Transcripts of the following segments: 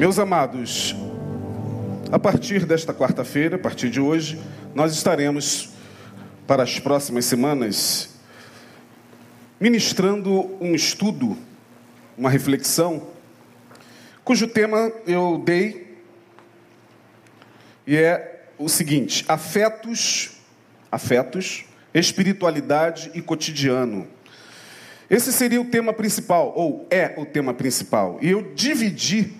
Meus amados, a partir desta quarta-feira, a partir de hoje, nós estaremos para as próximas semanas ministrando um estudo, uma reflexão, cujo tema eu dei e é o seguinte: afetos, afetos, espiritualidade e cotidiano. Esse seria o tema principal, ou é o tema principal. E eu dividi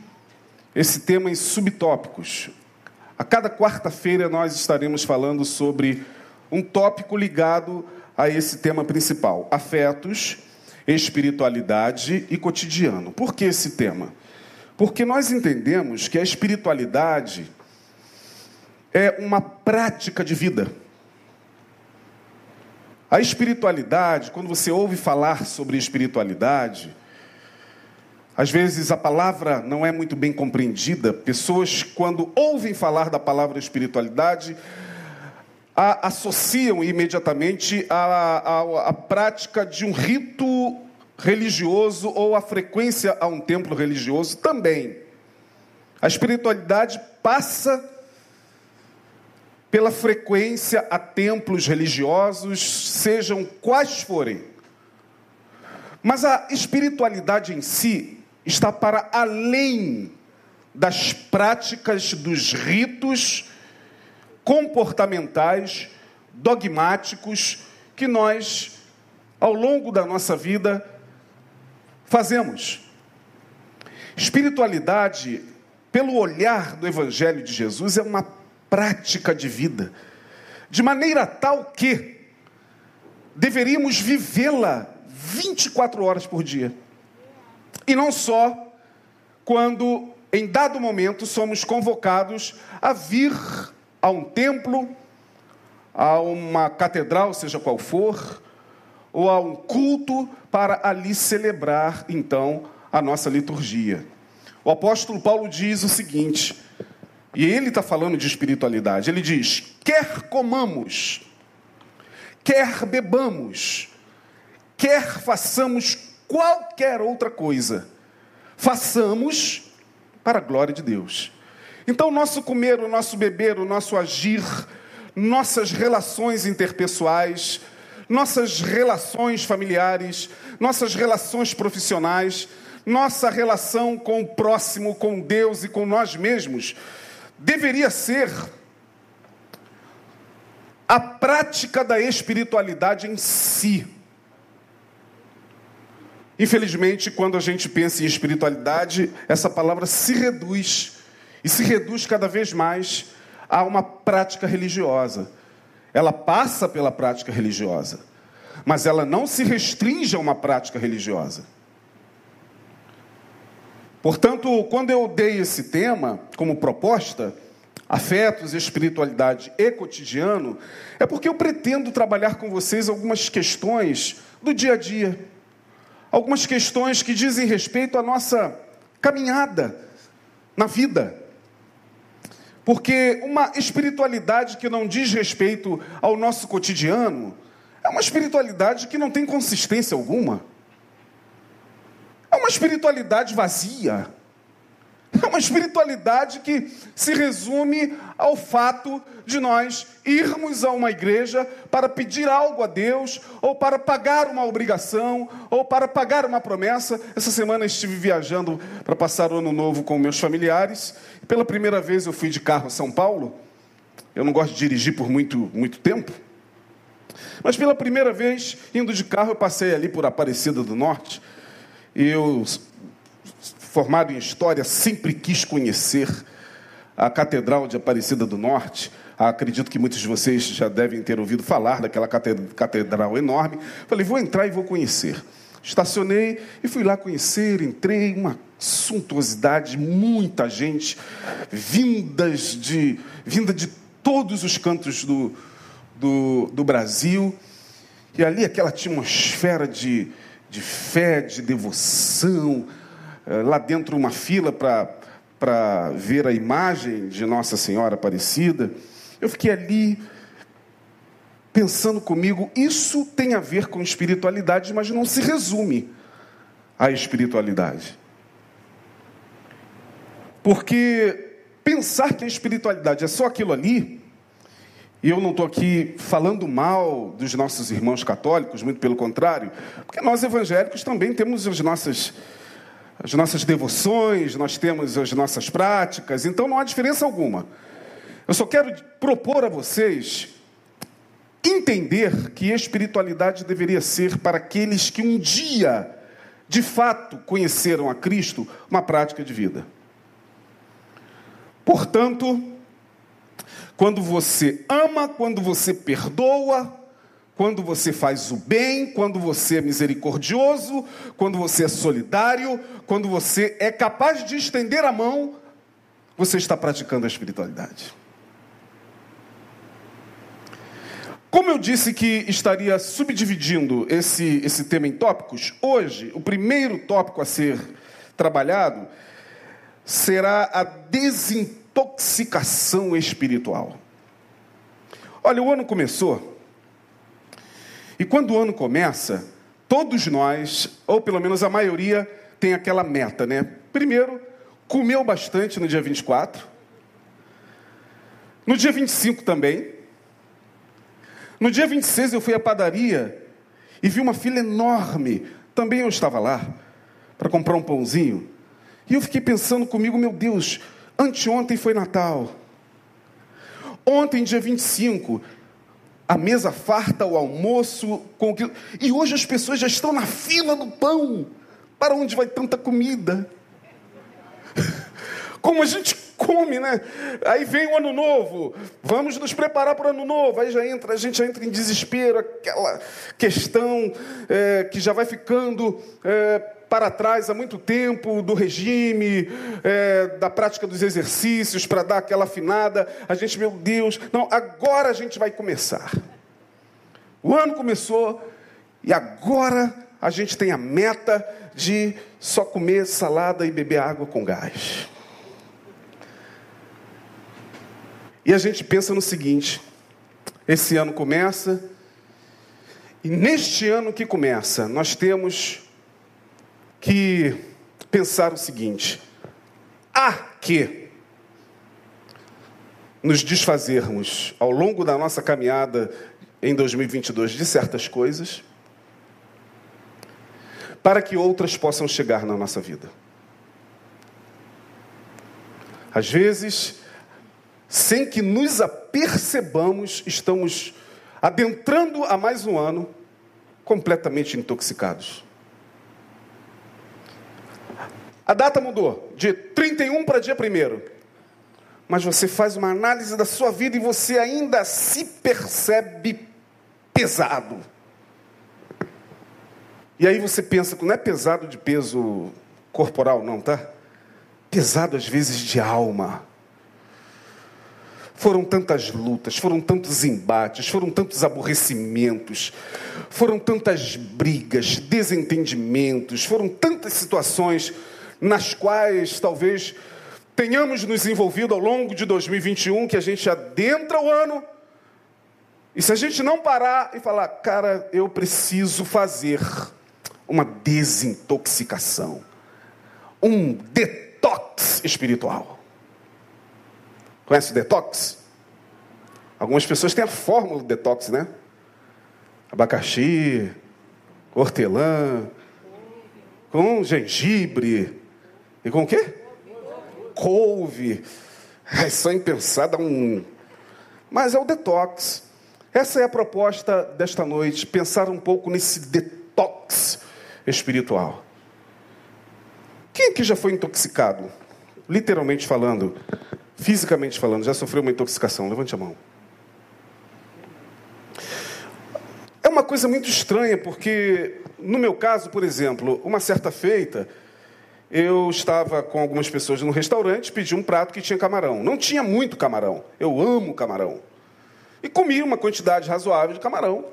esse tema em subtópicos. A cada quarta-feira nós estaremos falando sobre um tópico ligado a esse tema principal: afetos, espiritualidade e cotidiano. Por que esse tema? Porque nós entendemos que a espiritualidade é uma prática de vida. A espiritualidade, quando você ouve falar sobre espiritualidade, às vezes a palavra não é muito bem compreendida. Pessoas, quando ouvem falar da palavra espiritualidade, a, associam imediatamente a prática de um rito religioso ou a frequência a um templo religioso também. A espiritualidade passa pela frequência a templos religiosos, sejam quais forem. Mas a espiritualidade em si está para além das práticas dos ritos comportamentais, dogmáticos que nós, ao longo da nossa vida, fazemos. Espiritualidade, pelo olhar do Evangelho de Jesus, é uma prática de vida, de maneira tal que deveríamos vivê-la 24 horas por dia. E não só quando, em dado momento, somos convocados a vir a um templo, a uma catedral, seja qual for, ou a um culto para ali celebrar então a nossa liturgia. O apóstolo Paulo diz o seguinte: e ele está falando de espiritualidade. Ele diz: quer comamos, quer bebamos, quer façamos qualquer outra coisa, façamos para a glória de Deus. Então, o nosso comer, o nosso beber, o nosso agir, nossas relações interpessoais, nossas relações familiares, nossas relações profissionais, nossa relação com o próximo, com Deus e com nós mesmos, deveria ser a prática da espiritualidade em si. Infelizmente, quando a gente pensa em espiritualidade, essa palavra se reduz e se reduz cada vez mais a uma prática religiosa. Ela passa pela prática religiosa, mas ela não se restringe a uma prática religiosa. Portanto, quando eu dei esse tema como proposta, afetos, espiritualidade e cotidiano, é porque eu pretendo trabalhar com vocês algumas questões do dia a dia. Algumas questões que dizem respeito à nossa caminhada na vida. Porque uma espiritualidade que não diz respeito ao nosso cotidiano é uma espiritualidade que não tem consistência alguma. É uma espiritualidade vazia. É uma espiritualidade que se resume ao fato de nós irmos a uma igreja para pedir algo a Deus, ou para pagar uma obrigação, ou para pagar uma promessa. Essa semana estive viajando para passar o ano novo com meus familiares. Pela primeira vez eu fui de carro a São Paulo. Eu não gosto de dirigir por muito, muito tempo. Mas pela primeira vez, indo de carro, eu passei ali por Aparecida do Norte. Eu, formado em História, sempre quis conhecer a Catedral de Aparecida do Norte. Acredito que muitos de vocês já devem ter ouvido falar daquela catedral enorme. Falei, vou entrar e vou conhecer. Estacionei e fui lá conhecer, entrei, uma suntuosidade, muita gente, vindas de, vinda de todos os cantos do, do, do Brasil. E ali aquela atmosfera de, de fé, de devoção, lá dentro uma fila para ver a imagem de Nossa Senhora Aparecida. Eu fiquei ali pensando comigo, isso tem a ver com espiritualidade, mas não se resume à espiritualidade. Porque pensar que a espiritualidade é só aquilo ali, e eu não estou aqui falando mal dos nossos irmãos católicos, muito pelo contrário, porque nós evangélicos também temos as nossas, as nossas devoções, nós temos as nossas práticas, então não há diferença alguma. Eu só quero propor a vocês entender que espiritualidade deveria ser para aqueles que um dia, de fato, conheceram a Cristo, uma prática de vida. Portanto, quando você ama, quando você perdoa, quando você faz o bem, quando você é misericordioso, quando você é solidário, quando você é capaz de estender a mão, você está praticando a espiritualidade. Como eu disse que estaria subdividindo esse, esse tema em tópicos, hoje o primeiro tópico a ser trabalhado será a desintoxicação espiritual. Olha, o ano começou, e quando o ano começa, todos nós, ou pelo menos a maioria, tem aquela meta, né? Primeiro, comeu bastante no dia 24, no dia 25 também, no dia 26 eu fui à padaria e vi uma fila enorme. Também eu estava lá para comprar um pãozinho. E eu fiquei pensando comigo, meu Deus, anteontem foi Natal. Ontem, dia 25, a mesa farta, o almoço, com que... e hoje as pessoas já estão na fila do pão. Para onde vai tanta comida? Como a gente come, né? Aí vem o ano novo, vamos nos preparar para o ano novo. Aí já entra, a gente já entra em desespero, aquela questão é, que já vai ficando é, para trás há muito tempo do regime, é, da prática dos exercícios para dar aquela afinada. A gente, meu Deus, não, agora a gente vai começar. O ano começou e agora a gente tem a meta de só comer salada e beber água com gás. E a gente pensa no seguinte: esse ano começa, e neste ano que começa, nós temos que pensar o seguinte: há que nos desfazermos ao longo da nossa caminhada em 2022 de certas coisas, para que outras possam chegar na nossa vida. Às vezes, sem que nos apercebamos, estamos adentrando a mais um ano completamente intoxicados. A data mudou, de 31 para dia 1. Mas você faz uma análise da sua vida e você ainda se percebe pesado. E aí você pensa que não é pesado de peso corporal, não, tá? Pesado às vezes de alma. Foram tantas lutas, foram tantos embates, foram tantos aborrecimentos, foram tantas brigas, desentendimentos, foram tantas situações nas quais talvez tenhamos nos envolvido ao longo de 2021 que a gente adentra o ano. E se a gente não parar e falar, cara, eu preciso fazer uma desintoxicação, um detox espiritual. Conhece o detox? Algumas pessoas têm a fórmula do detox, né? Abacaxi, hortelã, com gengibre e com o quê? Couve. É só impensada um. Mas é o detox. Essa é a proposta desta noite, pensar um pouco nesse detox espiritual. Quem aqui já foi intoxicado? Literalmente falando, fisicamente falando, já sofreu uma intoxicação? Levante a mão. É uma coisa muito estranha, porque no meu caso, por exemplo, uma certa feita, eu estava com algumas pessoas no restaurante, pedi um prato que tinha camarão. Não tinha muito camarão. Eu amo camarão. E comi uma quantidade razoável de camarão.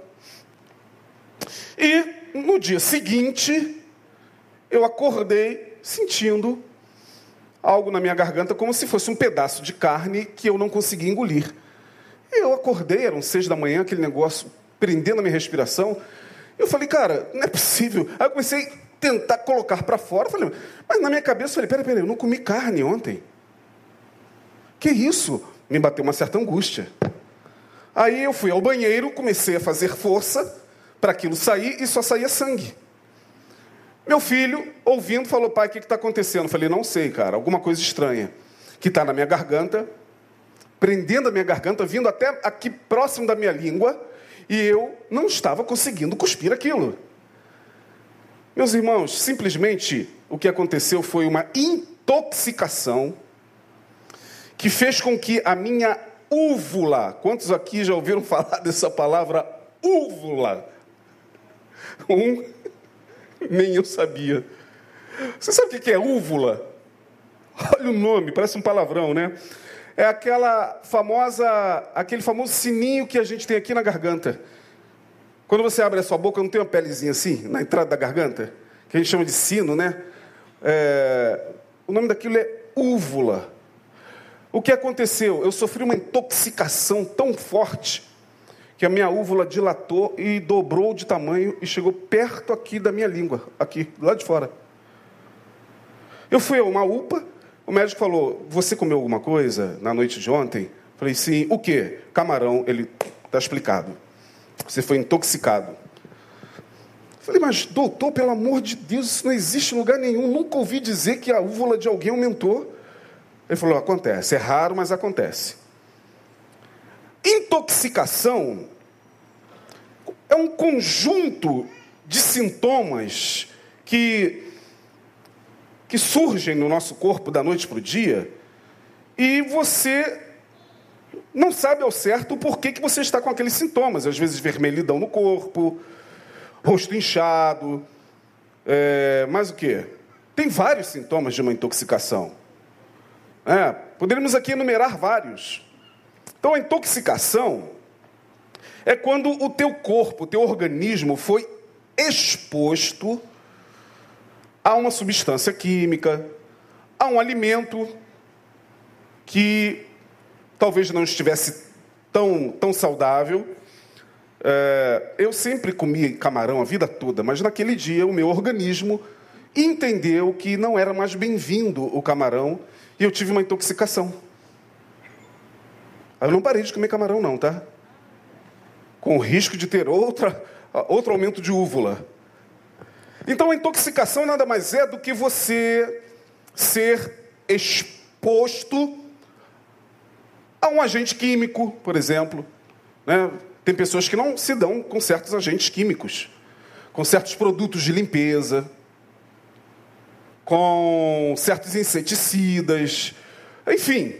E no dia seguinte, eu acordei sentindo algo na minha garganta como se fosse um pedaço de carne que eu não conseguia engolir. Eu acordei, eram seis da manhã, aquele negócio prendendo a minha respiração. Eu falei, cara, não é possível. Aí eu comecei tentar colocar para fora. Falei, mas na minha cabeça eu falei, peraí, peraí, eu não comi carne ontem. Que isso? Me bateu uma certa angústia. Aí eu fui ao banheiro, comecei a fazer força para aquilo sair e só saía sangue. Meu filho, ouvindo, falou: Pai, o que está acontecendo? Eu falei: Não sei, cara, alguma coisa estranha que está na minha garganta, prendendo a minha garganta, vindo até aqui próximo da minha língua, e eu não estava conseguindo cuspir aquilo. Meus irmãos, simplesmente o que aconteceu foi uma intoxicação que fez com que a minha úvula, quantos aqui já ouviram falar dessa palavra úvula? Um, nem eu sabia. Você sabe o que é úvula? Olha o nome, parece um palavrão, né? É aquela famosa, aquele famoso sininho que a gente tem aqui na garganta. Quando você abre a sua boca, não tem uma pelezinha assim, na entrada da garganta? Que a gente chama de sino, né? É, o nome daquilo é úvula. O que aconteceu? Eu sofri uma intoxicação tão forte que a minha úvula dilatou e dobrou de tamanho e chegou perto aqui da minha língua, aqui, lá de fora. Eu fui a uma UPA, o médico falou: Você comeu alguma coisa na noite de ontem? Falei: Sim. O que? Camarão. Ele está explicado. Você foi intoxicado. Falei: Mas, doutor, pelo amor de Deus, isso não existe em lugar nenhum. Nunca ouvi dizer que a úvula de alguém aumentou. Ele falou: Acontece. É raro, mas acontece. Intoxicação é um conjunto de sintomas que que surgem no nosso corpo da noite para o dia, e você não sabe ao certo o porquê que você está com aqueles sintomas. Às vezes vermelhidão no corpo, rosto inchado, é, mais o que? Tem vários sintomas de uma intoxicação. É, poderíamos aqui enumerar vários. Então a intoxicação é quando o teu corpo, o teu organismo foi exposto a uma substância química, a um alimento que talvez não estivesse tão, tão saudável. É, eu sempre comi camarão a vida toda, mas naquele dia o meu organismo entendeu que não era mais bem-vindo o camarão e eu tive uma intoxicação. Eu não parei de comer camarão, não, tá? Com o risco de ter outra, outro aumento de úvula. Então a intoxicação nada mais é do que você ser exposto a um agente químico, por exemplo. Né? Tem pessoas que não se dão com certos agentes químicos, com certos produtos de limpeza, com certos inseticidas, enfim.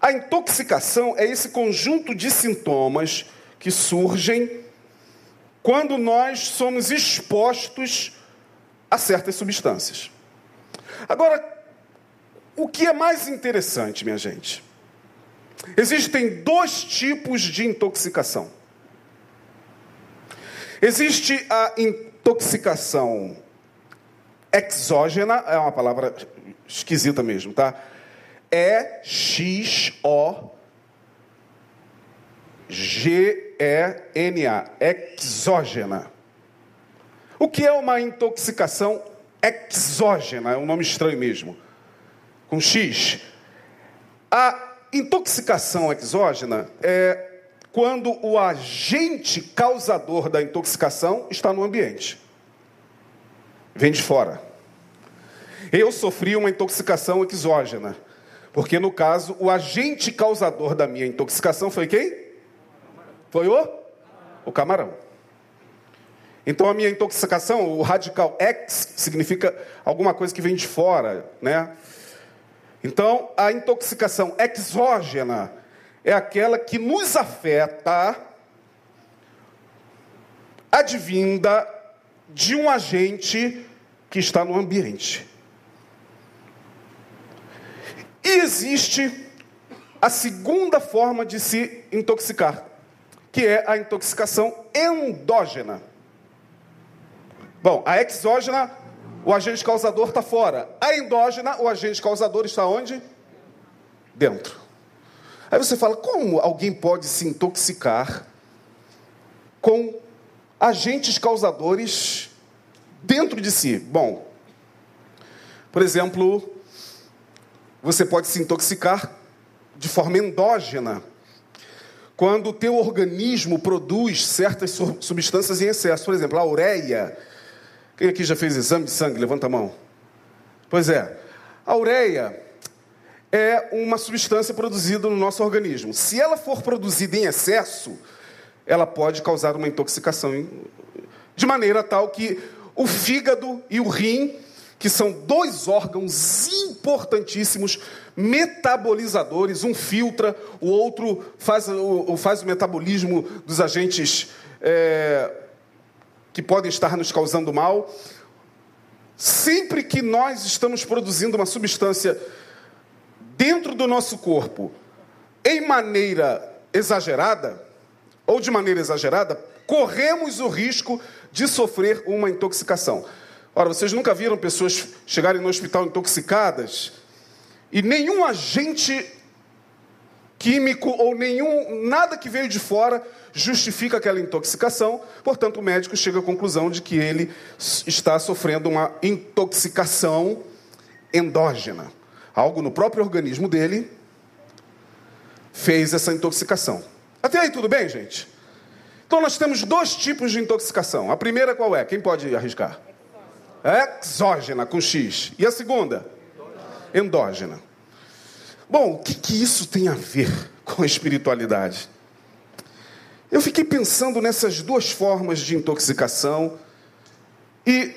A intoxicação é esse conjunto de sintomas que surgem quando nós somos expostos a certas substâncias. Agora, o que é mais interessante, minha gente? Existem dois tipos de intoxicação. Existe a intoxicação exógena, é uma palavra esquisita mesmo, tá? É X O G E N A, exógena. O que é uma intoxicação exógena? É um nome estranho mesmo. Com X. A intoxicação exógena é quando o agente causador da intoxicação está no ambiente. Vem de fora. Eu sofri uma intoxicação exógena. Porque, no caso, o agente causador da minha intoxicação foi quem? Foi o? O camarão. Então a minha intoxicação, o radical X, significa alguma coisa que vem de fora, né? Então a intoxicação exógena é aquela que nos afeta advinda de um agente que está no ambiente. E existe a segunda forma de se intoxicar, que é a intoxicação endógena. Bom, a exógena, o agente causador está fora. A endógena, o agente causador está onde? Dentro. Aí você fala, como alguém pode se intoxicar com agentes causadores dentro de si? Bom, por exemplo, você pode se intoxicar de forma endógena, quando o teu organismo produz certas substâncias em excesso. Por exemplo, a ureia. Quem aqui já fez exame de sangue? Levanta a mão. Pois é. A ureia é uma substância produzida no nosso organismo. Se ela for produzida em excesso, ela pode causar uma intoxicação, de maneira tal que o fígado e o rim, que são dois órgãos importantíssimos, metabolizadores, um filtra, o outro faz o, faz o metabolismo dos agentes é, que podem estar nos causando mal. Sempre que nós estamos produzindo uma substância dentro do nosso corpo em maneira exagerada, ou de maneira exagerada, corremos o risco de sofrer uma intoxicação. Ora, vocês nunca viram pessoas chegarem no hospital intoxicadas e nenhum agente químico ou nenhum nada que veio de fora justifica aquela intoxicação. Portanto, o médico chega à conclusão de que ele está sofrendo uma intoxicação endógena. Algo no próprio organismo dele fez essa intoxicação. Até aí tudo bem, gente? Então nós temos dois tipos de intoxicação. A primeira qual é? Quem pode arriscar? Exógena, com X. E a segunda? Endógena. Bom, o que, que isso tem a ver com a espiritualidade? Eu fiquei pensando nessas duas formas de intoxicação e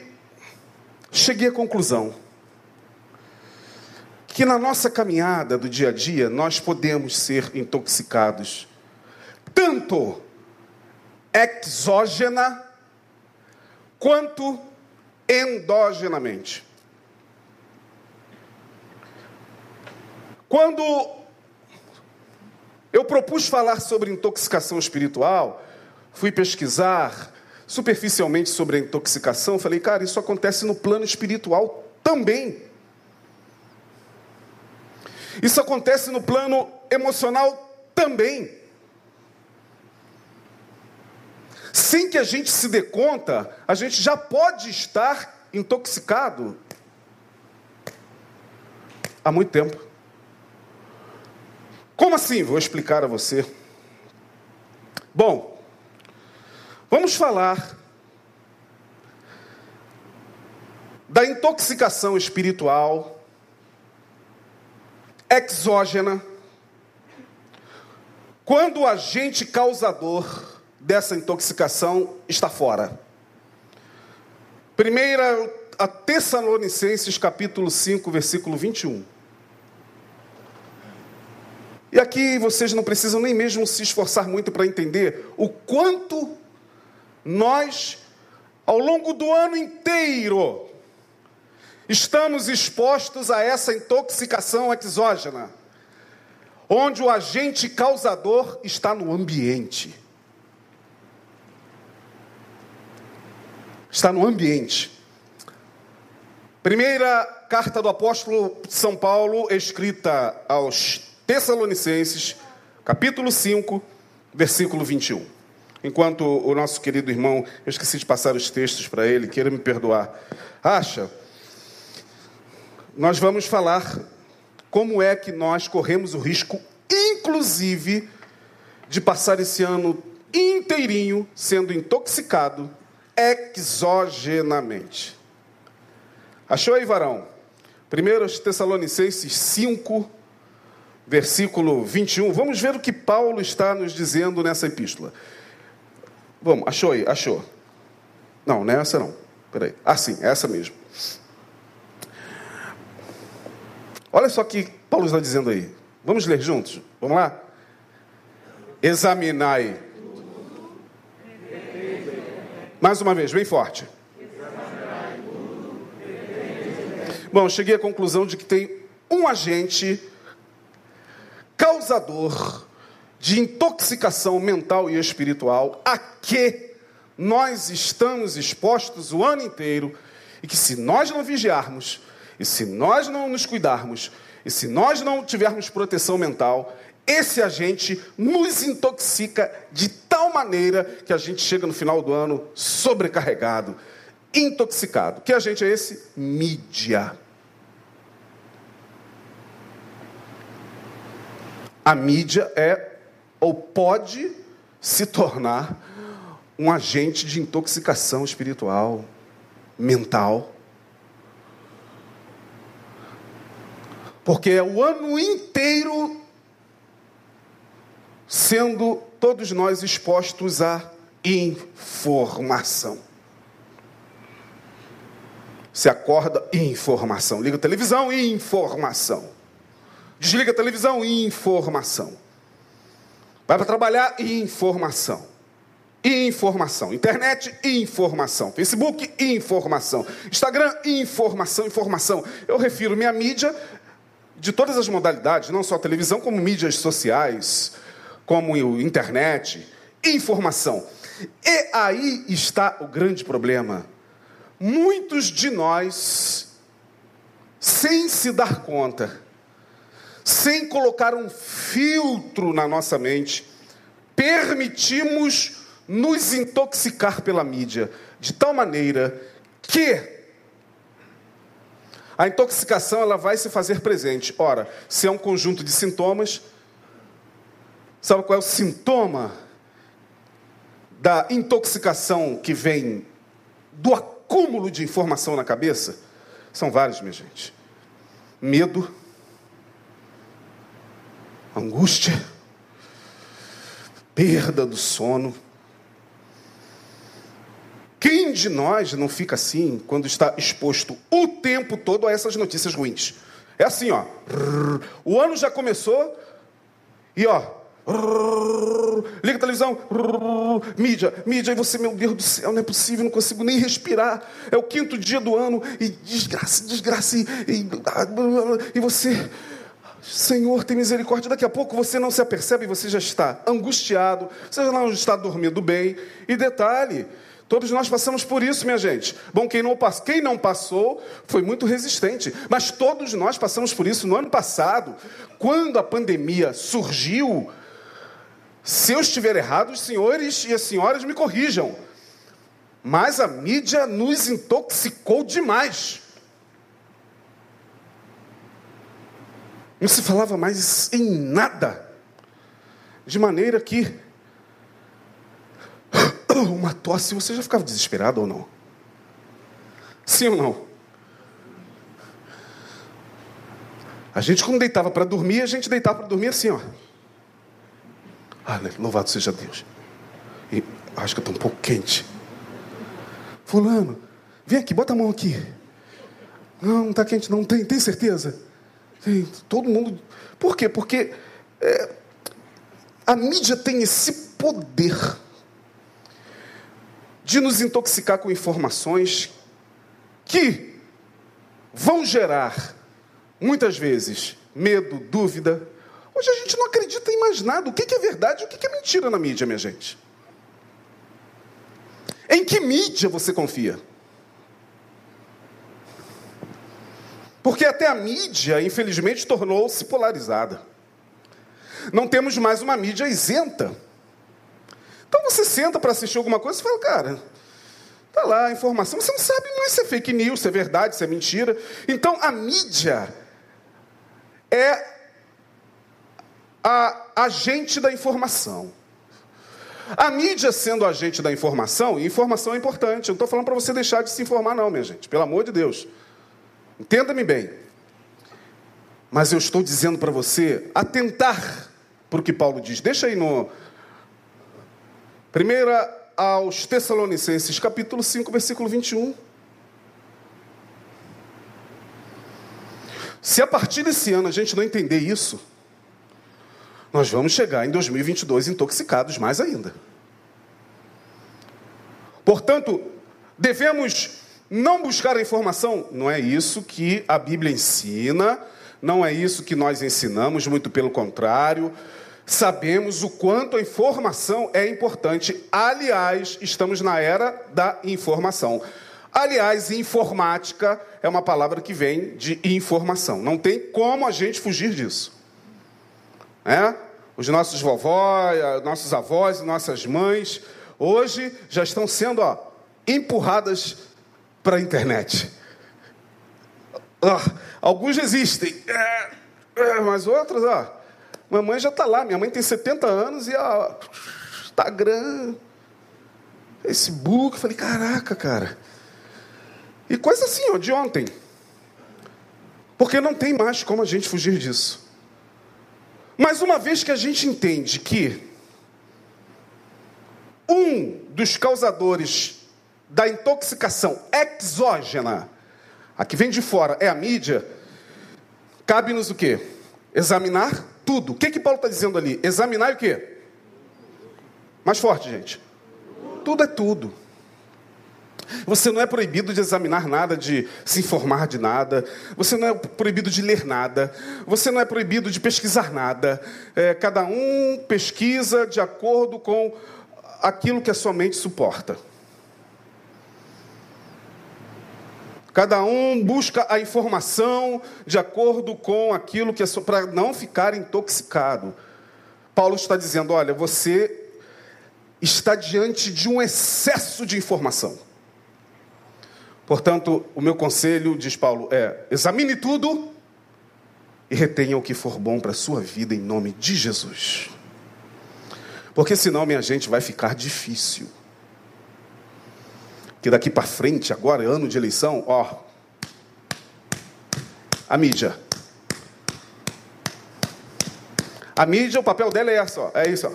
cheguei à conclusão que na nossa caminhada do dia a dia nós podemos ser intoxicados tanto exógena quanto endogenamente. Quando eu propus falar sobre intoxicação espiritual, fui pesquisar superficialmente sobre a intoxicação, falei, cara, isso acontece no plano espiritual também. Isso acontece no plano emocional também. Sem que a gente se dê conta, a gente já pode estar intoxicado há muito tempo. Como assim? Vou explicar a você. Bom, vamos falar da intoxicação espiritual exógena quando o agente causador dessa intoxicação está fora. Primeira a Tessalonicenses capítulo 5, versículo 21. E aqui vocês não precisam nem mesmo se esforçar muito para entender o quanto nós, ao longo do ano inteiro, estamos expostos a essa intoxicação exógena, onde o agente causador está no ambiente. Está no ambiente. Primeira carta do apóstolo São Paulo, escrita aos Tessalonicenses, capítulo 5, versículo 21. Enquanto o nosso querido irmão, eu esqueci de passar os textos para ele, queira me perdoar, acha, nós vamos falar como é que nós corremos o risco, inclusive, de passar esse ano inteirinho sendo intoxicado exogenamente. Achou aí, varão? 1 Tessalonicenses 5, versículo 21. Vamos ver o que Paulo está nos dizendo nessa epístola. Vamos, achou aí? Achou. Não, não é essa não. Peraí. Ah, sim, é essa mesmo. Olha só o que Paulo está dizendo aí. Vamos ler juntos? Vamos lá? Examinai. Mais uma vez, bem forte. Bom, cheguei à conclusão de que tem um agente causador de intoxicação mental e espiritual a que nós estamos expostos o ano inteiro e que se nós não vigiarmos, e se nós não nos cuidarmos, e se nós não tivermos proteção mental, esse agente nos intoxica de tal maneira que a gente chega no final do ano sobrecarregado, intoxicado. Que agente é esse? Mídia. A mídia é ou pode se tornar um agente de intoxicação espiritual, mental. Porque é o ano inteiro sendo todos nós expostos à informação. Se acorda, informação. Liga a televisão, informação. Desliga a televisão, informação. Vai para trabalhar, informação. Informação. Internet, informação. Facebook, informação. Instagram, informação, informação. Eu refiro minha mídia de todas as modalidades, não só televisão, como mídias sociais, como internet, informação. E aí está o grande problema. Muitos de nós, sem se dar conta, sem colocar um filtro na nossa mente, permitimos nos intoxicar pela mídia, de tal maneira que a intoxicação ela vai se fazer presente. Ora, se é um conjunto de sintomas, sabe qual é o sintoma da intoxicação que vem do acúmulo de informação na cabeça? São vários, minha gente. Medo, angústia, perda do sono. Quem de nós não fica assim quando está exposto o tempo todo a essas notícias ruins? É assim, ó. O ano já começou e ó. Liga a televisão, mídia, mídia, e você, meu Deus do céu, não é possível, não consigo nem respirar. É o quinto dia do ano, e desgraça, desgraça, e, e, e você, Senhor, tem misericórdia. Daqui a pouco você não se apercebe, você já está angustiado, você já não está dormindo bem. E detalhe, todos nós passamos por isso, minha gente. Bom, quem não, quem não passou foi muito resistente, mas todos nós passamos por isso no ano passado, quando a pandemia surgiu. Se eu estiver errado, os senhores e as senhoras me corrijam. Mas a mídia nos intoxicou demais. Não se falava mais em nada. De maneira que uma tosse, você já ficava desesperado ou não? Sim ou não? A gente, quando deitava para dormir, a gente deitava para dormir assim, ó. Ah, louvado seja Deus. E acho que eu estou um pouco quente. Fulano, vem aqui, bota a mão aqui. Não, não está quente, não tem, tem certeza? Todo mundo. Por quê? Porque é, a mídia tem esse poder de nos intoxicar com informações que vão gerar, muitas vezes, medo, dúvida. Hoje a gente não acredita em mais nada. O que é verdade e o que é mentira na mídia, minha gente? Em que mídia você confia? Porque até a mídia, infelizmente, tornou-se polarizada. Não temos mais uma mídia isenta. Então você senta para assistir alguma coisa e fala, cara, tá lá a informação, você não sabe mais se é fake news, se é verdade, se é mentira. Então a mídia é a agente da informação. A mídia sendo agente da informação, e informação é importante, eu não estou falando para você deixar de se informar, não, minha gente, pelo amor de Deus. Entenda-me bem. Mas eu estou dizendo para você atentar para o que Paulo diz. Deixa aí no. Primeira aos Tessalonicenses, capítulo 5, versículo 21. Se a partir desse ano a gente não entender isso, nós vamos chegar em 2022 intoxicados mais ainda. Portanto, devemos não buscar a informação, não é isso que a Bíblia ensina, não é isso que nós ensinamos, muito pelo contrário. Sabemos o quanto a informação é importante. Aliás, estamos na era da informação. Aliás, informática é uma palavra que vem de informação. Não tem como a gente fugir disso. É? Os nossos vovós, nossos avós nossas mães, hoje já estão sendo ó, empurradas para a internet. Ah, alguns existem, é, é, mas outros, ó, Mamãe já está lá, minha mãe tem 70 anos e a Instagram, Facebook, falei, caraca, cara. E coisa assim, ó, de ontem. Porque não tem mais como a gente fugir disso. Mas uma vez que a gente entende que um dos causadores da intoxicação exógena, a que vem de fora, é a mídia, cabe-nos o quê? Examinar tudo. O que que Paulo está dizendo ali? Examinar o quê? Mais forte, gente. Tudo é tudo. Você não é proibido de examinar nada, de se informar de nada. Você não é proibido de ler nada. Você não é proibido de pesquisar nada. É, cada um pesquisa de acordo com aquilo que a sua mente suporta. Cada um busca a informação de acordo com aquilo que é para não ficar intoxicado. Paulo está dizendo: olha, você está diante de um excesso de informação. Portanto, o meu conselho, diz Paulo, é: examine tudo e retenha o que for bom para a sua vida em nome de Jesus. Porque senão, minha gente, vai ficar difícil que daqui para frente, agora, ano de eleição, ó, a mídia. A mídia, o papel dela é essa, ó, é isso, ó,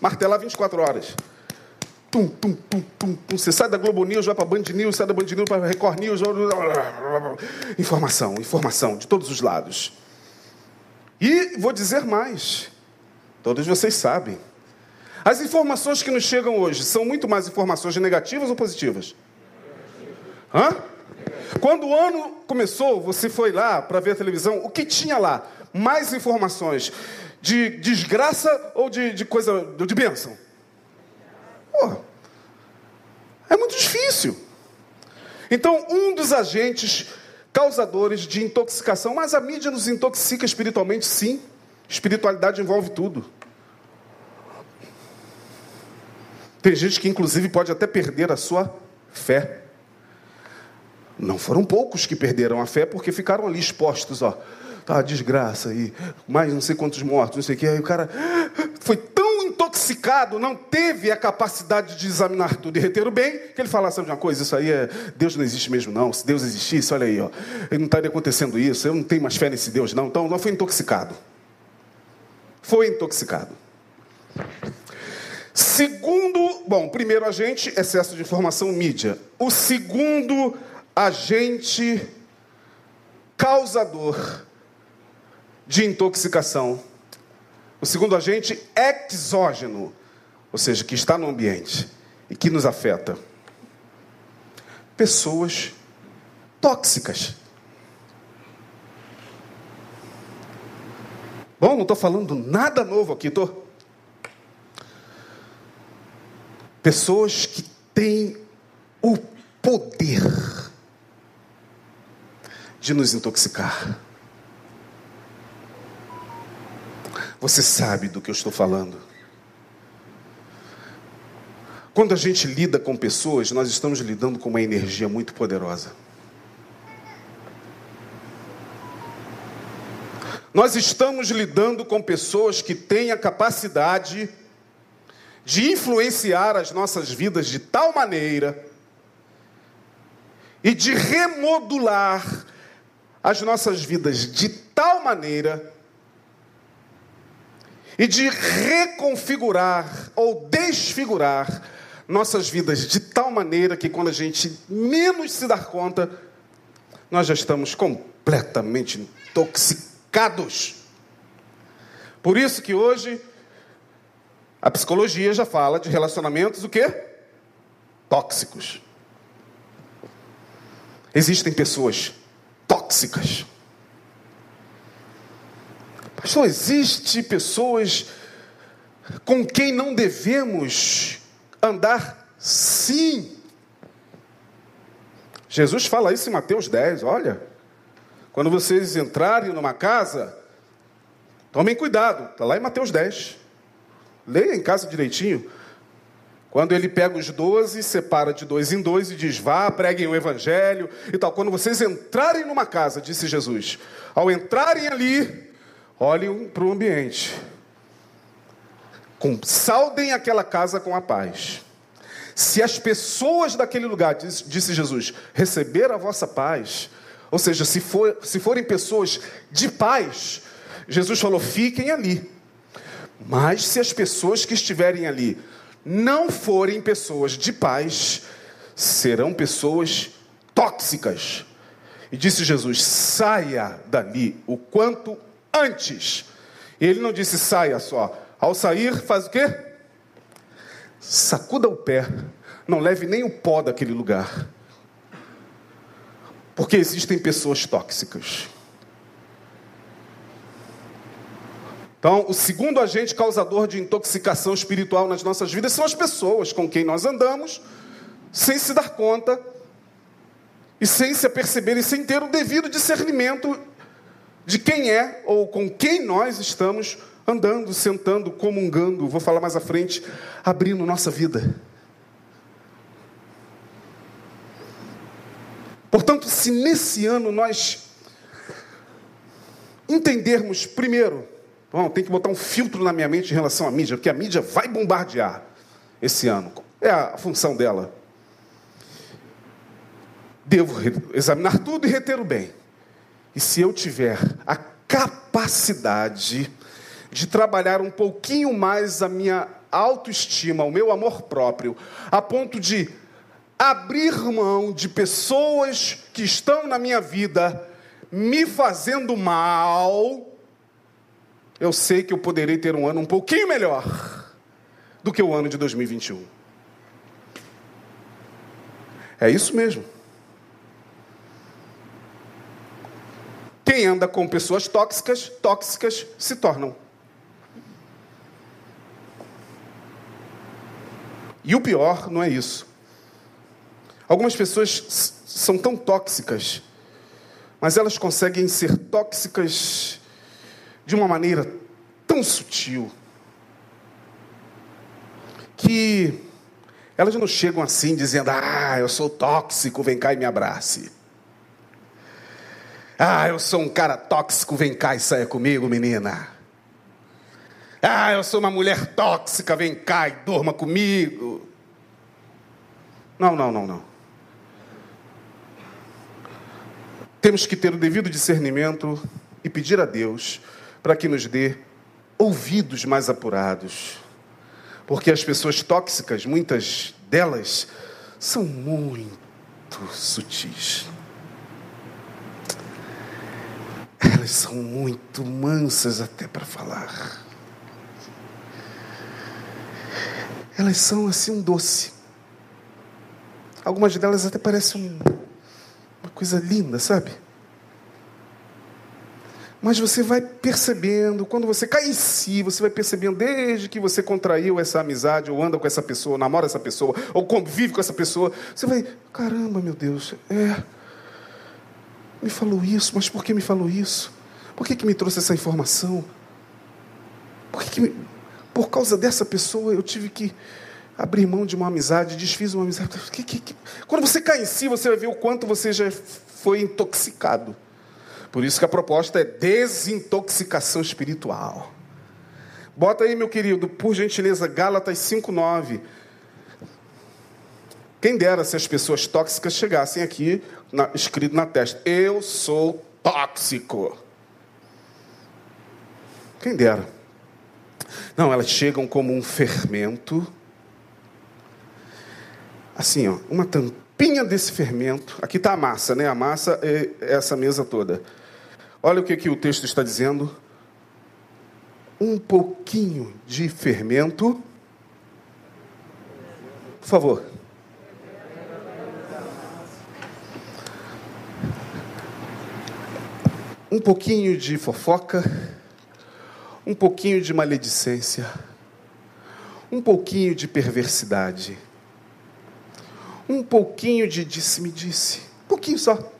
martelar 24 horas. Tum, tum, tum, tum, tum. Você sai da Globo News, vai para Band News, sai da Band News para Record News. Informação, informação, de todos os lados. E vou dizer mais, todos vocês sabem, as informações que nos chegam hoje são muito mais informações negativas ou positivas? Hã? Quando o ano começou, você foi lá para ver a televisão, o que tinha lá? Mais informações de desgraça ou de, de coisa, de bênção? É muito difícil. Então, um dos agentes causadores de intoxicação, mas a mídia nos intoxica espiritualmente, sim. Espiritualidade envolve tudo. Tem gente que, inclusive, pode até perder a sua fé. Não foram poucos que perderam a fé porque ficaram ali expostos, ó. Tá, desgraça aí, mais não sei quantos mortos, não sei o que. Aí o cara foi tão intoxicado, não teve a capacidade de examinar tudo e reter o bem, que ele falasse de uma coisa, isso aí é. Deus não existe mesmo, não. Se Deus existisse, olha aí, ó. Ele não estaria acontecendo isso, eu não tenho mais fé nesse Deus, não. Então, não foi intoxicado. Foi intoxicado. Segundo, bom, primeiro agente, excesso de informação, mídia. O segundo agente causador de intoxicação. O segundo agente exógeno, ou seja, que está no ambiente e que nos afeta. Pessoas tóxicas. Bom, não estou falando nada novo aqui, estou. Pessoas que têm o poder de nos intoxicar. Você sabe do que eu estou falando. Quando a gente lida com pessoas, nós estamos lidando com uma energia muito poderosa. Nós estamos lidando com pessoas que têm a capacidade de influenciar as nossas vidas de tal maneira e de remodular as nossas vidas de tal maneira e de reconfigurar ou desfigurar nossas vidas de tal maneira que quando a gente menos se dar conta, tóxicas. Pastor, existe pessoas com quem não devemos andar sim. Jesus fala isso em Mateus 10, olha. Quando vocês entrarem numa casa, tomem cuidado, está lá em Mateus 10. Leia em casa direitinho. Quando ele pega os doze, separa de dois em dois e diz: vá, preguem o evangelho e tal. Quando vocês entrarem numa casa, disse Jesus, ao entrarem ali, olhem para o ambiente. Saudem aquela casa com a paz. Se as pessoas daquele lugar, disse Jesus, receber a vossa paz, ou seja, se, for, se forem pessoas de paz, Jesus falou: fiquem ali. Mas se as pessoas que estiverem ali não forem pessoas de paz, serão pessoas tóxicas. E disse Jesus: saia dali o quanto antes. Ele não disse saia só. Ao sair, faz o quê? Sacuda o pé. Não leve nem o pó daquele lugar. Porque existem pessoas tóxicas. Então, o segundo agente causador de intoxicação espiritual nas nossas vidas são as pessoas com quem nós andamos, sem se dar conta, e sem se aperceber, e sem ter o devido discernimento de quem é ou com quem nós estamos andando, sentando, comungando, vou falar mais à frente, abrindo nossa vida. Portanto, se nesse ano nós entendermos, primeiro, bom, tem que botar um filtro na minha mente em relação à mídia, porque a mídia vai bombardear esse ano. É a função dela. Devo examinar tudo e reter o bem. E se eu tiver a capacidade de trabalhar um pouquinho mais a minha autoestima, o meu amor próprio, a ponto de abrir mão de pessoas que estão na minha vida me fazendo mal, eu sei que eu poderei ter um ano um pouquinho melhor do que o ano de 2021. É isso mesmo. Quem anda com pessoas tóxicas, tóxicas se tornam. E o pior não é isso. Algumas pessoas são tão tóxicas, mas elas conseguem ser tóxicas de uma maneira tão sutil que elas não chegam assim dizendo: Ah, eu sou tóxico, vem cá e me abrace. Ah, eu sou um cara tóxico, vem cá e saia comigo, menina. Ah, eu sou uma mulher tóxica, vem cá e durma comigo. Não, não, não, não. Temos que ter o devido discernimento e pedir a Deus para que nos dê ouvidos mais apurados. Porque as pessoas tóxicas, muitas delas, são muito sutis. Elas são muito mansas até para falar. Elas são assim um doce. Algumas delas até parecem uma coisa linda, sabe? Mas você vai percebendo, quando você cai em si, você vai percebendo desde que você contraiu essa amizade, ou anda com essa pessoa, ou namora essa pessoa, ou convive com essa pessoa, você vai, caramba, meu Deus, é. Me falou isso, mas por que me falou isso? Por que, que me trouxe essa informação? Por que, que me... Por causa dessa pessoa eu tive que abrir mão de uma amizade, desfiz uma amizade. Que, que, que... Quando você cai em si, você vai ver o quanto você já foi intoxicado. Por isso que a proposta é desintoxicação espiritual. Bota aí, meu querido, por gentileza, Gálatas 5,9. Quem dera se as pessoas tóxicas chegassem aqui, na, escrito na testa: Eu sou tóxico. Quem dera. Não, elas chegam como um fermento assim, ó, uma tampinha desse fermento. Aqui está a massa, né? A massa é essa mesa toda. Olha o que, que o texto está dizendo. Um pouquinho de fermento. Por favor. Um pouquinho de fofoca, um pouquinho de maledicência, um pouquinho de perversidade um pouquinho de disse-me disse. Um pouquinho só.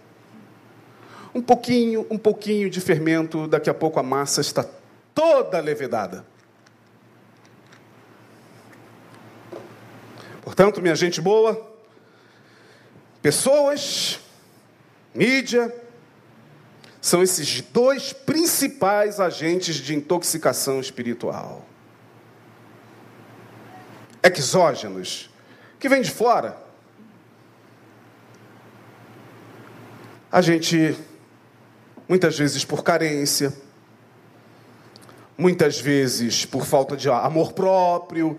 Um pouquinho, um pouquinho de fermento, daqui a pouco a massa está toda levedada. Portanto, minha gente boa, pessoas, mídia, são esses dois principais agentes de intoxicação espiritual. exógenos, que vêm de fora. A gente, muitas vezes por carência, muitas vezes por falta de amor próprio,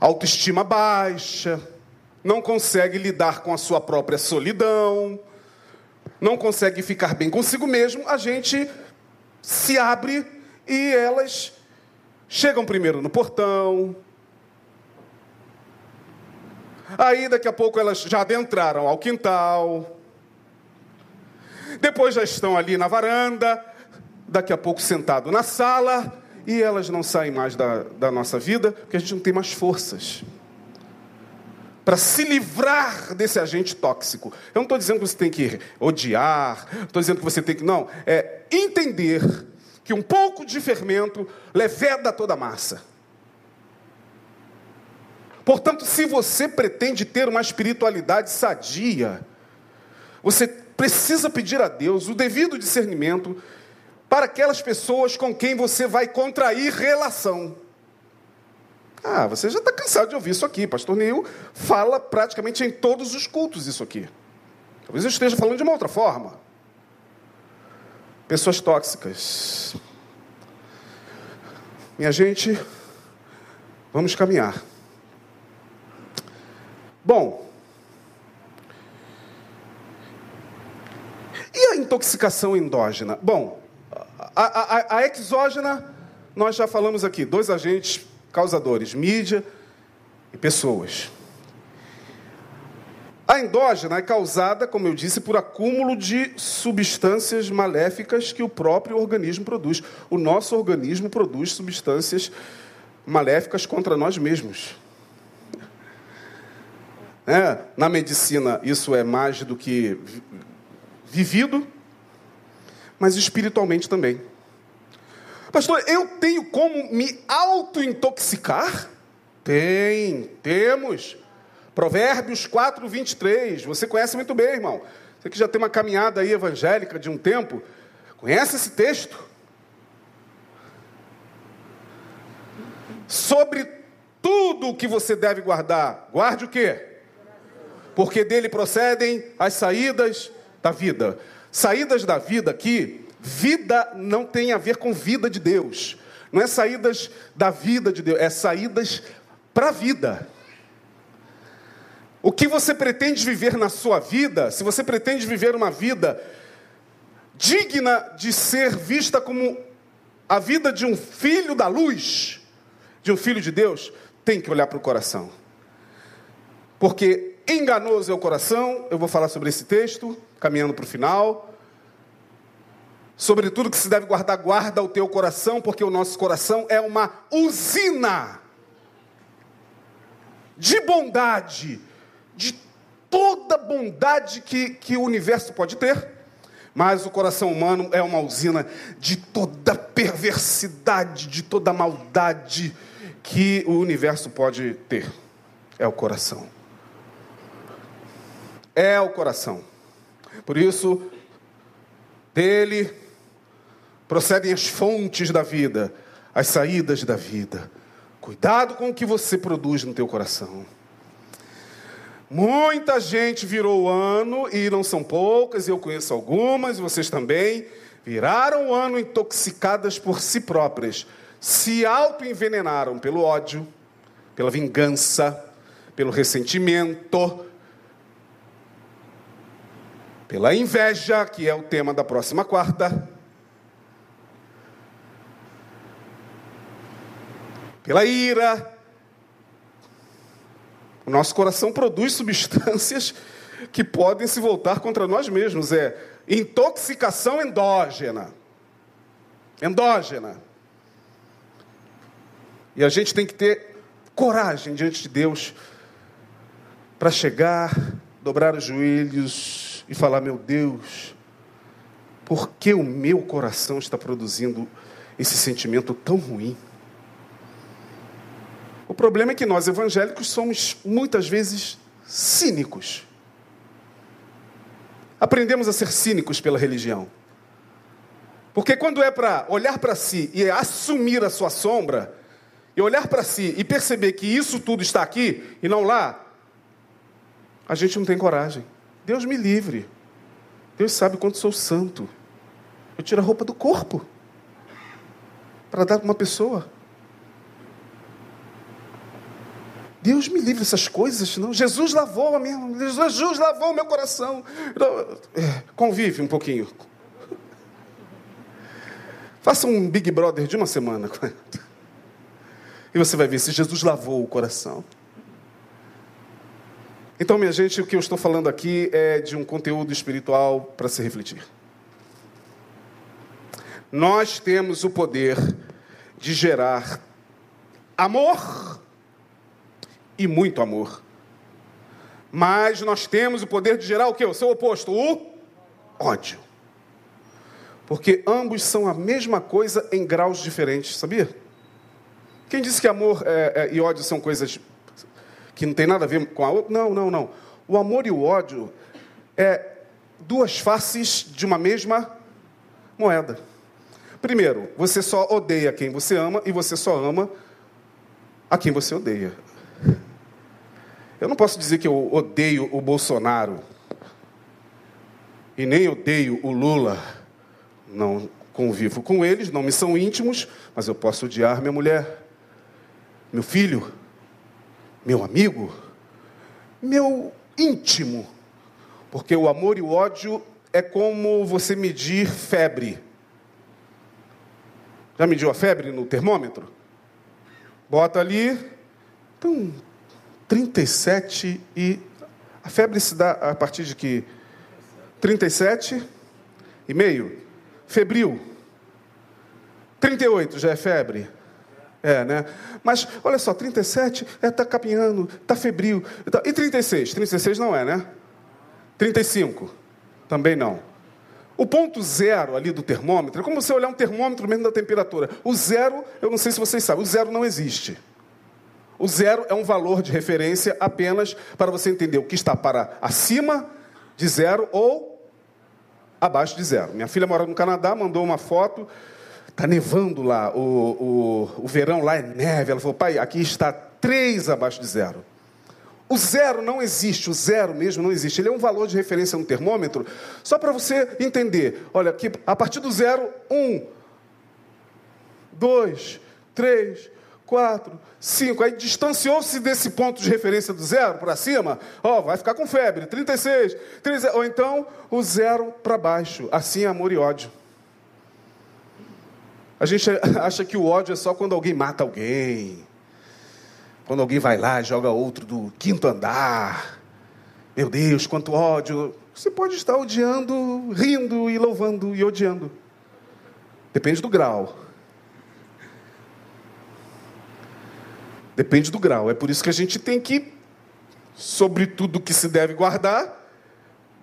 autoestima baixa, não consegue lidar com a sua própria solidão, não consegue ficar bem consigo mesmo, a gente se abre e elas chegam primeiro no portão. Aí daqui a pouco elas já adentraram ao quintal. Depois já estão ali na varanda, daqui a pouco sentado na sala, e elas não saem mais da, da nossa vida, porque a gente não tem mais forças para se livrar desse agente tóxico. Eu não estou dizendo que você tem que odiar, estou dizendo que você tem que. Não, é entender que um pouco de fermento leveda toda a massa. Portanto, se você pretende ter uma espiritualidade sadia, você precisa pedir a Deus o devido discernimento para aquelas pessoas com quem você vai contrair relação. Ah, você já está cansado de ouvir isso aqui. Pastor Neil fala praticamente em todos os cultos isso aqui. Talvez eu esteja falando de uma outra forma. Pessoas tóxicas. Minha gente, vamos caminhar. Bom, e a intoxicação endógena? Bom, a, a, a exógena, nós já falamos aqui, dois agentes causadores: mídia e pessoas. A endógena é causada, como eu disse, por acúmulo de substâncias maléficas que o próprio organismo produz. O nosso organismo produz substâncias maléficas contra nós mesmos. É, na medicina, isso é mais do que vivido, mas espiritualmente também. Pastor, eu tenho como me auto-intoxicar? Tem, temos. Provérbios 4, 23. Você conhece muito bem, irmão. Você que já tem uma caminhada aí evangélica de um tempo, conhece esse texto? Sobre tudo o que você deve guardar, guarde o quê? Porque dele procedem as saídas da vida. Saídas da vida aqui Vida não tem a ver com vida de Deus. Não é saídas da vida de Deus, é saídas para a vida. O que você pretende viver na sua vida, se você pretende viver uma vida digna de ser vista como a vida de um filho da luz, de um filho de Deus, tem que olhar para o coração. Porque enganoso é o coração, eu vou falar sobre esse texto, caminhando para o final. Sobretudo que se deve guardar, guarda o teu coração, porque o nosso coração é uma usina de bondade, de toda bondade que, que o universo pode ter. Mas o coração humano é uma usina de toda perversidade, de toda maldade que o universo pode ter. É o coração. É o coração. Por isso, dele procedem as fontes da vida, as saídas da vida. Cuidado com o que você produz no teu coração. Muita gente virou o ano, e não são poucas, eu conheço algumas, vocês também, viraram o ano intoxicadas por si próprias, se auto-envenenaram pelo ódio, pela vingança, pelo ressentimento, pela inveja, que é o tema da próxima quarta, pela ira. O nosso coração produz substâncias que podem se voltar contra nós mesmos. É intoxicação endógena. Endógena. E a gente tem que ter coragem diante de Deus para chegar, dobrar os joelhos e falar: Meu Deus, por que o meu coração está produzindo esse sentimento tão ruim? O problema é que nós evangélicos somos muitas vezes cínicos. Aprendemos a ser cínicos pela religião. Porque quando é para olhar para si e assumir a sua sombra, e olhar para si e perceber que isso tudo está aqui e não lá, a gente não tem coragem. Deus me livre. Deus sabe quanto sou santo. Eu tiro a roupa do corpo para dar para uma pessoa. Deus me livre dessas coisas, não. Jesus lavou a minha, Jesus lavou o meu coração. É, convive um pouquinho. Faça um Big Brother de uma semana. E você vai ver se Jesus lavou o coração. Então, minha gente, o que eu estou falando aqui é de um conteúdo espiritual para se refletir. Nós temos o poder de gerar amor e muito amor. Mas nós temos o poder de gerar o que? O seu oposto, o ódio. Porque ambos são a mesma coisa em graus diferentes, sabia? Quem disse que amor é, é, e ódio são coisas que não tem nada a ver com a outra? Não, não, não. O amor e o ódio é duas faces de uma mesma moeda. Primeiro, você só odeia quem você ama e você só ama a quem você odeia. Eu não posso dizer que eu odeio o Bolsonaro e nem odeio o Lula. Não convivo com eles, não me são íntimos, mas eu posso odiar minha mulher, meu filho, meu amigo, meu íntimo. Porque o amor e o ódio é como você medir febre. Já mediu a febre no termômetro? Bota ali, então 37 e. A febre se dá a partir de que? 37 e meio. Febril. 38 já é febre. É, né? Mas, olha só, 37 está é, tá caminhando, está febril. E 36? 36 não é, né? 35? Também não. O ponto zero ali do termômetro é como você olhar um termômetro mesmo da temperatura. O zero, eu não sei se vocês sabem, o zero não existe. O zero é um valor de referência apenas para você entender o que está para acima de zero ou abaixo de zero. Minha filha mora no Canadá, mandou uma foto, está nevando lá, o, o, o verão lá é neve. Ela falou, pai, aqui está três abaixo de zero. O zero não existe, o zero mesmo não existe. Ele é um valor de referência no termômetro, só para você entender. Olha, que a partir do zero, um, dois, três, quatro, cinco. Aí distanciou-se desse ponto de referência do zero para cima, ó, vai ficar com febre, 36, 36. Ou então o zero para baixo. Assim é amor e ódio. A gente acha que o ódio é só quando alguém mata alguém. Quando alguém vai lá e joga outro do quinto andar. Meu Deus, quanto ódio. Você pode estar odiando, rindo e louvando e odiando. Depende do grau. Depende do grau. É por isso que a gente tem que, sobre tudo que se deve guardar,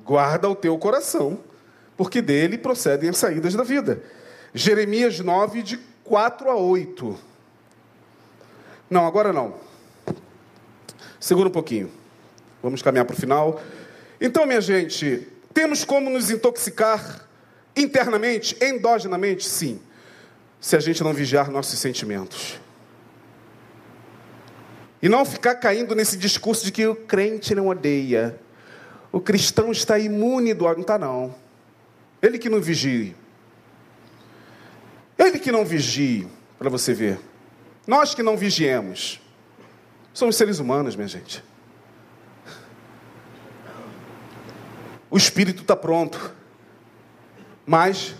guarda o teu coração, porque dele procedem as saídas da vida. Jeremias 9, de 4 a 8. Não, agora não. Segura um pouquinho. Vamos caminhar para o final. Então, minha gente, temos como nos intoxicar internamente, endogenamente? Sim. Se a gente não vigiar nossos sentimentos. E não ficar caindo nesse discurso de que o crente não odeia. O cristão está imune do. Não está, não. Ele que não vigie. Ele que não vigie, para você ver. Nós que não vigiemos. Somos seres humanos, minha gente. O espírito está pronto. Mas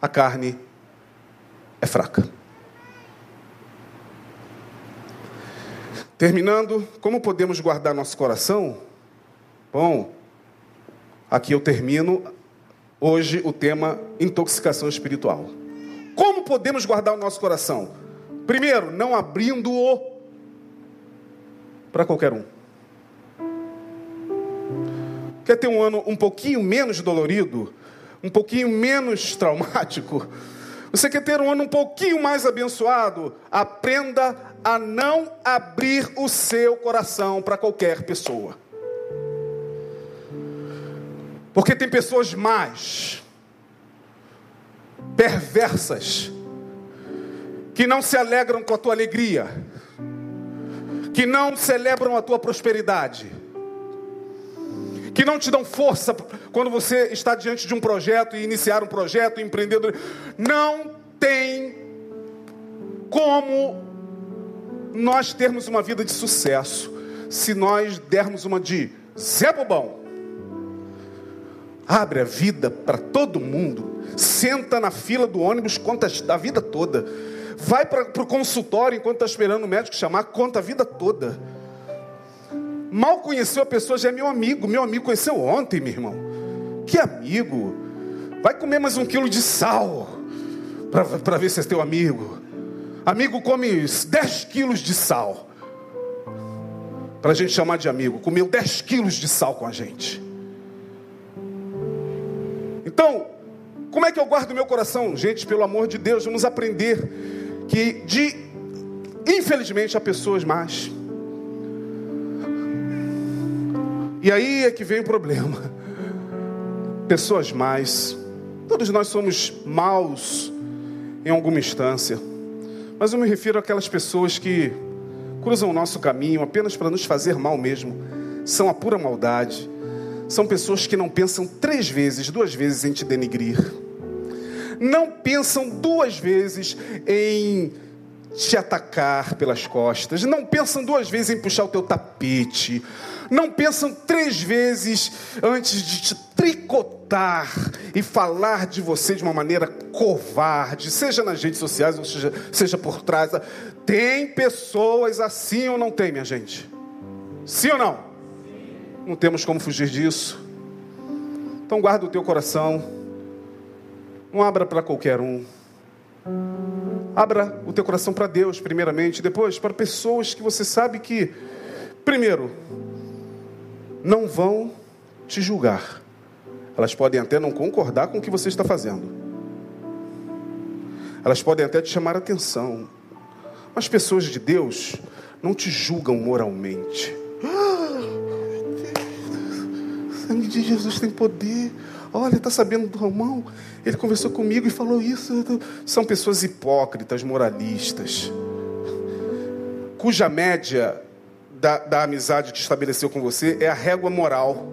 a carne é fraca. Terminando, como podemos guardar nosso coração? Bom, aqui eu termino hoje o tema intoxicação espiritual. Podemos guardar o nosso coração? Primeiro, não abrindo-o para qualquer um. Quer ter um ano um pouquinho menos dolorido, um pouquinho menos traumático? Você quer ter um ano um pouquinho mais abençoado? Aprenda a não abrir o seu coração para qualquer pessoa. Porque tem pessoas más, perversas, que não se alegram com a tua alegria, que não celebram a tua prosperidade, que não te dão força quando você está diante de um projeto e iniciar um projeto, empreendedor. Não tem como nós termos uma vida de sucesso se nós dermos uma de Zé Bobão. Abre a vida para todo mundo. Senta na fila do ônibus, conta a vida toda. Vai para o consultório enquanto está esperando o médico chamar, conta a vida toda. Mal conheceu a pessoa, já é meu amigo. Meu amigo conheceu ontem, meu irmão. Que amigo. Vai comer mais um quilo de sal para ver se é teu amigo. Amigo come 10 quilos de sal. Para a gente chamar de amigo. Comeu 10 quilos de sal com a gente. Então, como é que eu guardo meu coração? Gente, pelo amor de Deus, vamos aprender que de infelizmente há pessoas más. E aí é que vem o problema. Pessoas más. Todos nós somos maus em alguma instância. Mas eu me refiro àquelas pessoas que cruzam o nosso caminho apenas para nos fazer mal mesmo. São a pura maldade. São pessoas que não pensam três vezes, duas vezes em te denigrir. Não pensam duas vezes em te atacar pelas costas. Não pensam duas vezes em puxar o teu tapete. Não pensam três vezes antes de te tricotar e falar de você de uma maneira covarde, seja nas redes sociais ou seja, seja por trás. Tem pessoas assim ou não tem, minha gente? Sim ou não? Não temos como fugir disso. Então guarda o teu coração. Não abra para qualquer um. Abra o teu coração para Deus, primeiramente, depois para pessoas que você sabe que, primeiro, não vão te julgar. Elas podem até não concordar com o que você está fazendo. Elas podem até te chamar a atenção. Mas pessoas de Deus não te julgam moralmente sangue de Jesus tem poder. Olha, está sabendo do Romão? Ele conversou comigo e falou isso. São pessoas hipócritas, moralistas, cuja média da, da amizade que estabeleceu com você é a régua moral.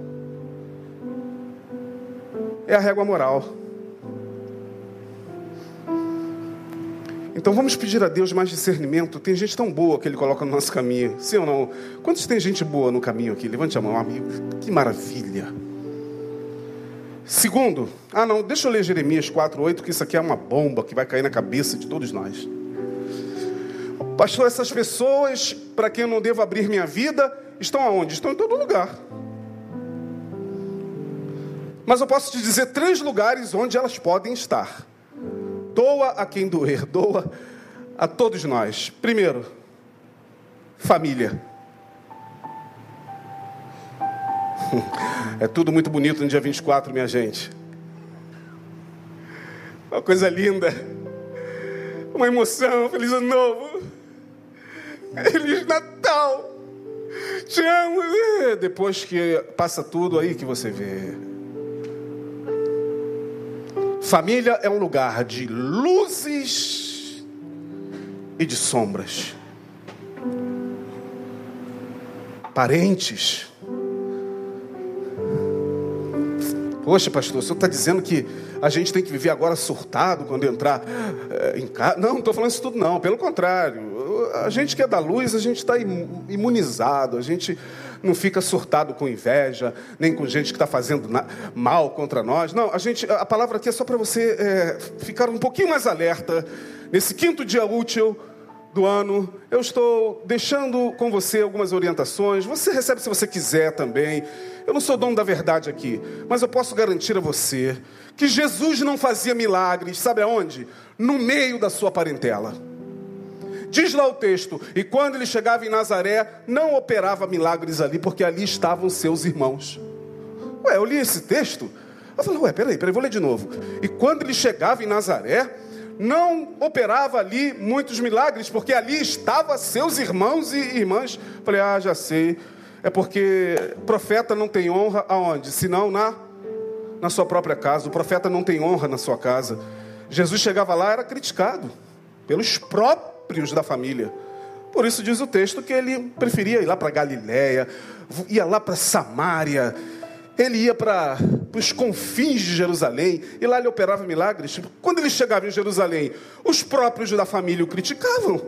É a régua moral. Então vamos pedir a Deus mais discernimento. Tem gente tão boa que Ele coloca no nosso caminho. Sim ou não? Quantos tem gente boa no caminho aqui? Levante a mão, amigo. Que maravilha. Segundo, ah não, deixa eu ler Jeremias 4,8, que isso aqui é uma bomba que vai cair na cabeça de todos nós. Pastor, essas pessoas para quem eu não devo abrir minha vida, estão aonde? Estão em todo lugar. Mas eu posso te dizer três lugares onde elas podem estar doa a quem doer, doa a todos nós. Primeiro, família. É tudo muito bonito no dia 24, minha gente. Uma coisa linda. Uma emoção, feliz ano novo. Feliz Natal. Te amo. Depois que passa tudo aí que você vê. Família é um lugar de luzes e de sombras. Parentes. Poxa, pastor, o senhor está dizendo que a gente tem que viver agora surtado quando entrar é, em casa? Não, não estou falando isso tudo, não. Pelo contrário. A gente que é da luz, a gente está imunizado. A gente não fica surtado com inveja, nem com gente que está fazendo mal contra nós. Não, a gente, a palavra aqui é só para você é, ficar um pouquinho mais alerta nesse quinto dia útil do ano. Eu estou deixando com você algumas orientações. Você recebe se você quiser também. Eu não sou dono da verdade aqui, mas eu posso garantir a você que Jesus não fazia milagres, sabe aonde? No meio da sua parentela. Diz lá o texto: e quando ele chegava em Nazaré, não operava milagres ali, porque ali estavam seus irmãos. Ué, eu li esse texto. Eu falei, ué, peraí, peraí, vou ler de novo. E quando ele chegava em Nazaré, não operava ali muitos milagres, porque ali estavam seus irmãos e irmãs. Falei, ah, já sei. É porque profeta não tem honra aonde? Senão na, na sua própria casa. O profeta não tem honra na sua casa. Jesus chegava lá, era criticado. pelos próprios da família. Por isso diz o texto que ele preferia ir lá para Galiléia, ia lá para Samaria, ele ia para os confins de Jerusalém e lá ele operava milagres. Quando ele chegava em Jerusalém, os próprios da família o criticavam.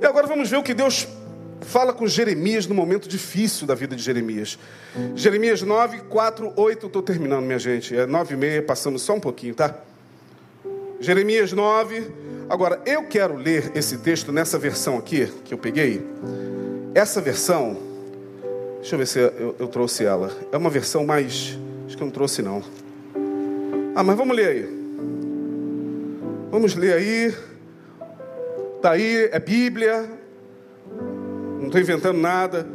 E agora vamos ver o que Deus fala com Jeremias no momento difícil da vida de Jeremias. Jeremias 9, 4, 8, estou terminando, minha gente. É 9 e meia, passamos só um pouquinho, tá? Jeremias 9. Agora, eu quero ler esse texto nessa versão aqui, que eu peguei. Essa versão, deixa eu ver se eu, eu trouxe ela. É uma versão mais. Acho que eu não trouxe, não. Ah, mas vamos ler aí. Vamos ler aí. Está aí, é Bíblia, não estou inventando nada.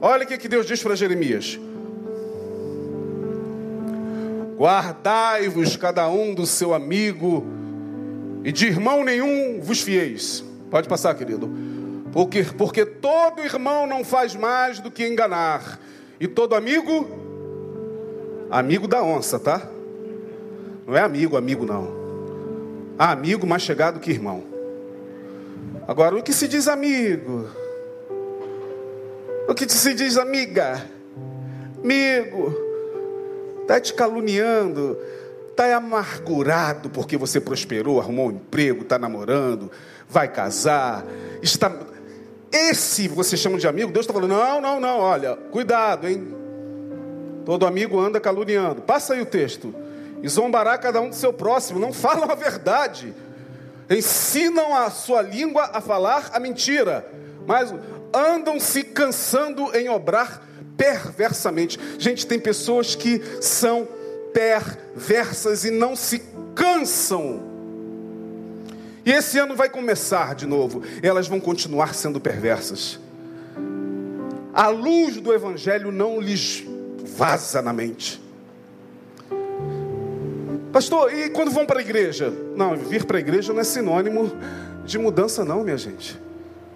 Olha o que, que Deus diz para Jeremias: Guardai-vos cada um do seu amigo, e de irmão nenhum vos fieis. Pode passar, querido. Porque, porque todo irmão não faz mais do que enganar, e todo amigo, amigo da onça, tá? Não é amigo, amigo não. Há amigo mais chegado que irmão. Agora, o que se diz amigo? O que se diz, amiga? Amigo, está te caluniando, está amargurado porque você prosperou, arrumou um emprego, está namorando, vai casar, está. Esse você chama de amigo, Deus está falando: não, não, não, olha, cuidado, hein? Todo amigo anda caluniando. Passa aí o texto. E zombará cada um do seu próximo, não falam a verdade. Ensinam a sua língua a falar a mentira. Mas andam se cansando em obrar perversamente. Gente, tem pessoas que são perversas e não se cansam. E esse ano vai começar de novo. Elas vão continuar sendo perversas. A luz do Evangelho não lhes vaza na mente. Pastor, e quando vão para a igreja? Não, vir para a igreja não é sinônimo de mudança, não, minha gente.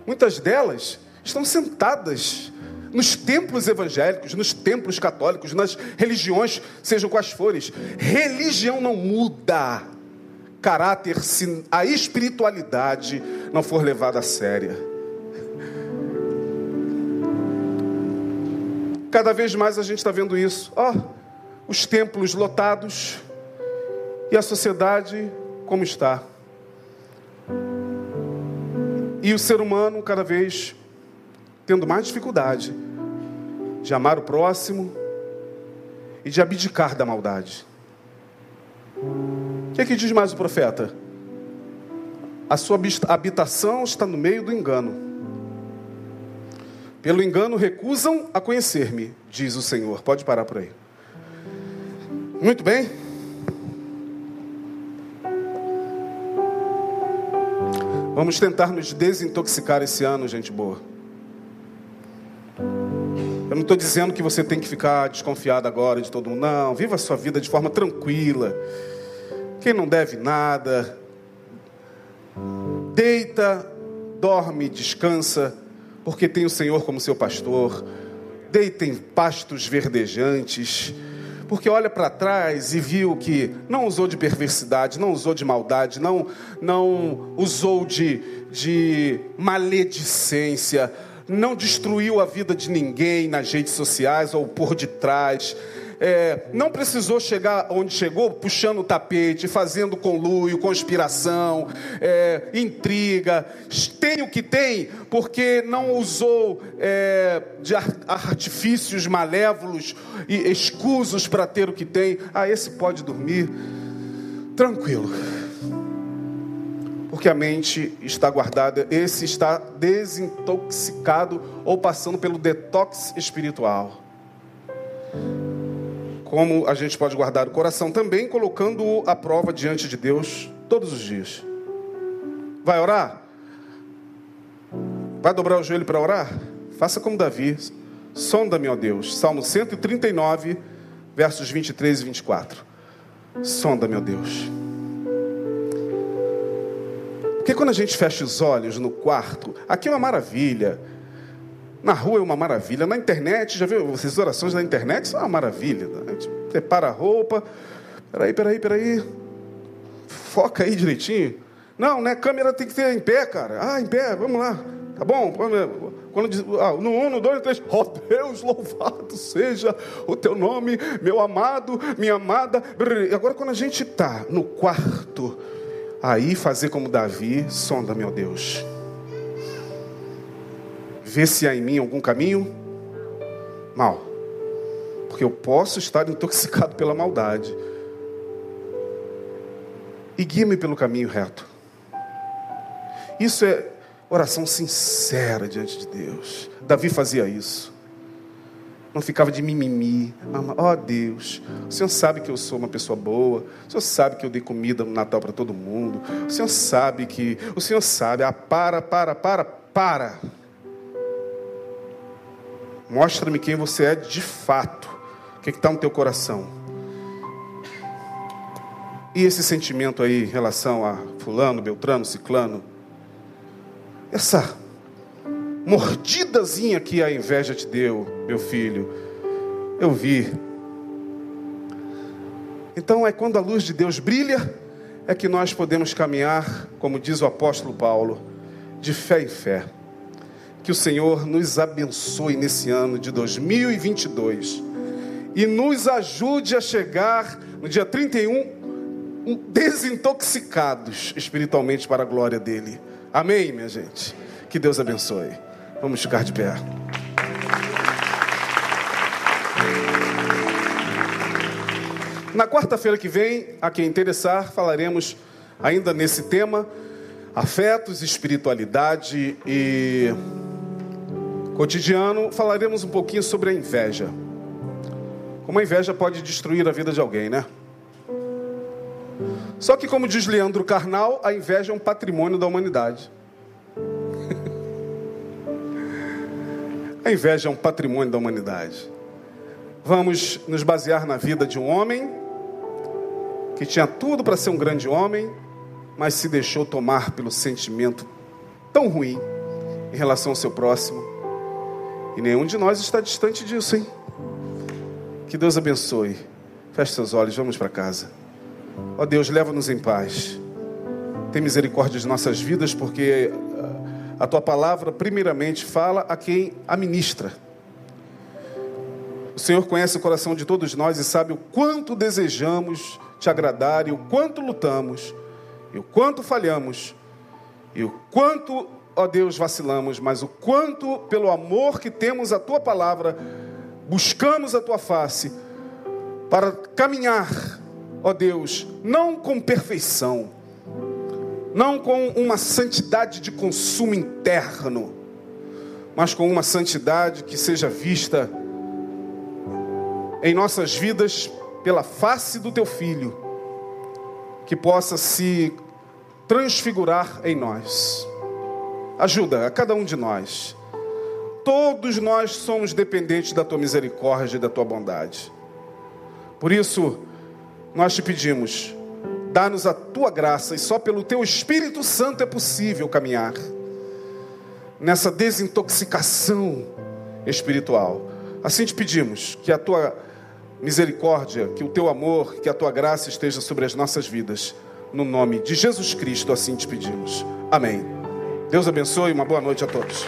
Muitas delas estão sentadas nos templos evangélicos, nos templos católicos, nas religiões, sejam quais forem. Religião não muda caráter se a espiritualidade não for levada a séria. Cada vez mais a gente está vendo isso. Ó, oh, os templos lotados e a sociedade como está. E o ser humano cada vez tendo mais dificuldade de amar o próximo e de abdicar da maldade. O que, é que diz mais o profeta? A sua habitação está no meio do engano. Pelo engano recusam a conhecer-me, diz o Senhor. Pode parar por aí. Muito bem. Vamos tentar nos desintoxicar esse ano, gente boa. Eu não estou dizendo que você tem que ficar desconfiado agora de todo mundo. Não, viva a sua vida de forma tranquila. Quem não deve nada, deita, dorme, descansa, porque tem o Senhor como seu pastor. Deita em pastos verdejantes, porque olha para trás e viu que não usou de perversidade, não usou de maldade, não, não usou de, de maledicência não destruiu a vida de ninguém nas redes sociais ou por detrás. É, não precisou chegar onde chegou puxando o tapete, fazendo conluio, conspiração, é, intriga. Tem o que tem porque não usou é, de artifícios malévolos e escusos para ter o que tem. Ah, esse pode dormir tranquilo porque a mente está guardada, esse está desintoxicado ou passando pelo detox espiritual. Como a gente pode guardar o coração também, colocando-o à prova diante de Deus todos os dias. Vai orar? Vai dobrar o joelho para orar? Faça como Davi. Sonda-me, ó Deus. Salmo 139, versos 23 e 24. Sonda-me, ó Deus. Porque quando a gente fecha os olhos no quarto, aqui é uma maravilha. Na rua é uma maravilha. Na internet, já viu essas orações na internet? São uma maravilha. A gente prepara a roupa. Peraí, peraí, peraí. foca aí direitinho. Não, né? Câmera tem que ter em pé, cara. Ah, em pé, vamos lá. Tá bom? Quando diz, ah, no um, no dois, no três. Oh Deus, louvado seja o teu nome, meu amado, minha amada. Agora, quando a gente está no quarto, aí fazer como Davi, sonda, meu Deus. Vê se há em mim algum caminho mal. Porque eu posso estar intoxicado pela maldade. E guia-me pelo caminho reto. Isso é oração sincera diante de Deus. Davi fazia isso. Não ficava de mimimi. Ó oh, Deus, o Senhor sabe que eu sou uma pessoa boa. O Senhor sabe que eu dei comida no Natal para todo mundo. O Senhor sabe que. O Senhor sabe. Ah, para, para, para, para. Mostra-me quem você é de fato. O que é está no teu coração? E esse sentimento aí em relação a Fulano, Beltrano, Ciclano? essa mordidazinha que a inveja te deu, meu filho, eu vi. Então é quando a luz de Deus brilha, é que nós podemos caminhar, como diz o apóstolo Paulo, de fé em fé. Que o Senhor nos abençoe nesse ano de 2022 e nos ajude a chegar no dia 31 desintoxicados espiritualmente para a glória dele. Amém, minha gente? Que Deus abençoe. Vamos ficar de pé. Na quarta-feira que vem, a quem interessar, falaremos ainda nesse tema: afetos, espiritualidade e cotidiano. Falaremos um pouquinho sobre a inveja. Como a inveja pode destruir a vida de alguém, né? Só que, como diz Leandro Carnal, a inveja é um patrimônio da humanidade. a inveja é um patrimônio da humanidade. Vamos nos basear na vida de um homem que tinha tudo para ser um grande homem, mas se deixou tomar pelo sentimento tão ruim em relação ao seu próximo. E nenhum de nós está distante disso, hein? Que Deus abençoe. Feche seus olhos, vamos para casa. Ó Deus, leva-nos em paz. Tem misericórdia de nossas vidas, porque a tua palavra, primeiramente, fala a quem a ministra. O Senhor conhece o coração de todos nós e sabe o quanto desejamos te agradar, e o quanto lutamos, e o quanto falhamos, e o quanto, ó Deus, vacilamos, mas o quanto, pelo amor que temos à tua palavra, buscamos a tua face para caminhar ó Deus, não com perfeição, não com uma santidade de consumo interno, mas com uma santidade que seja vista em nossas vidas pela face do teu filho, que possa se transfigurar em nós. Ajuda a cada um de nós. Todos nós somos dependentes da tua misericórdia e da tua bondade. Por isso, nós te pedimos, dá-nos a tua graça e só pelo teu Espírito Santo é possível caminhar nessa desintoxicação espiritual. Assim te pedimos que a tua misericórdia, que o teu amor, que a tua graça esteja sobre as nossas vidas. No nome de Jesus Cristo, assim te pedimos. Amém. Deus abençoe, uma boa noite a todos.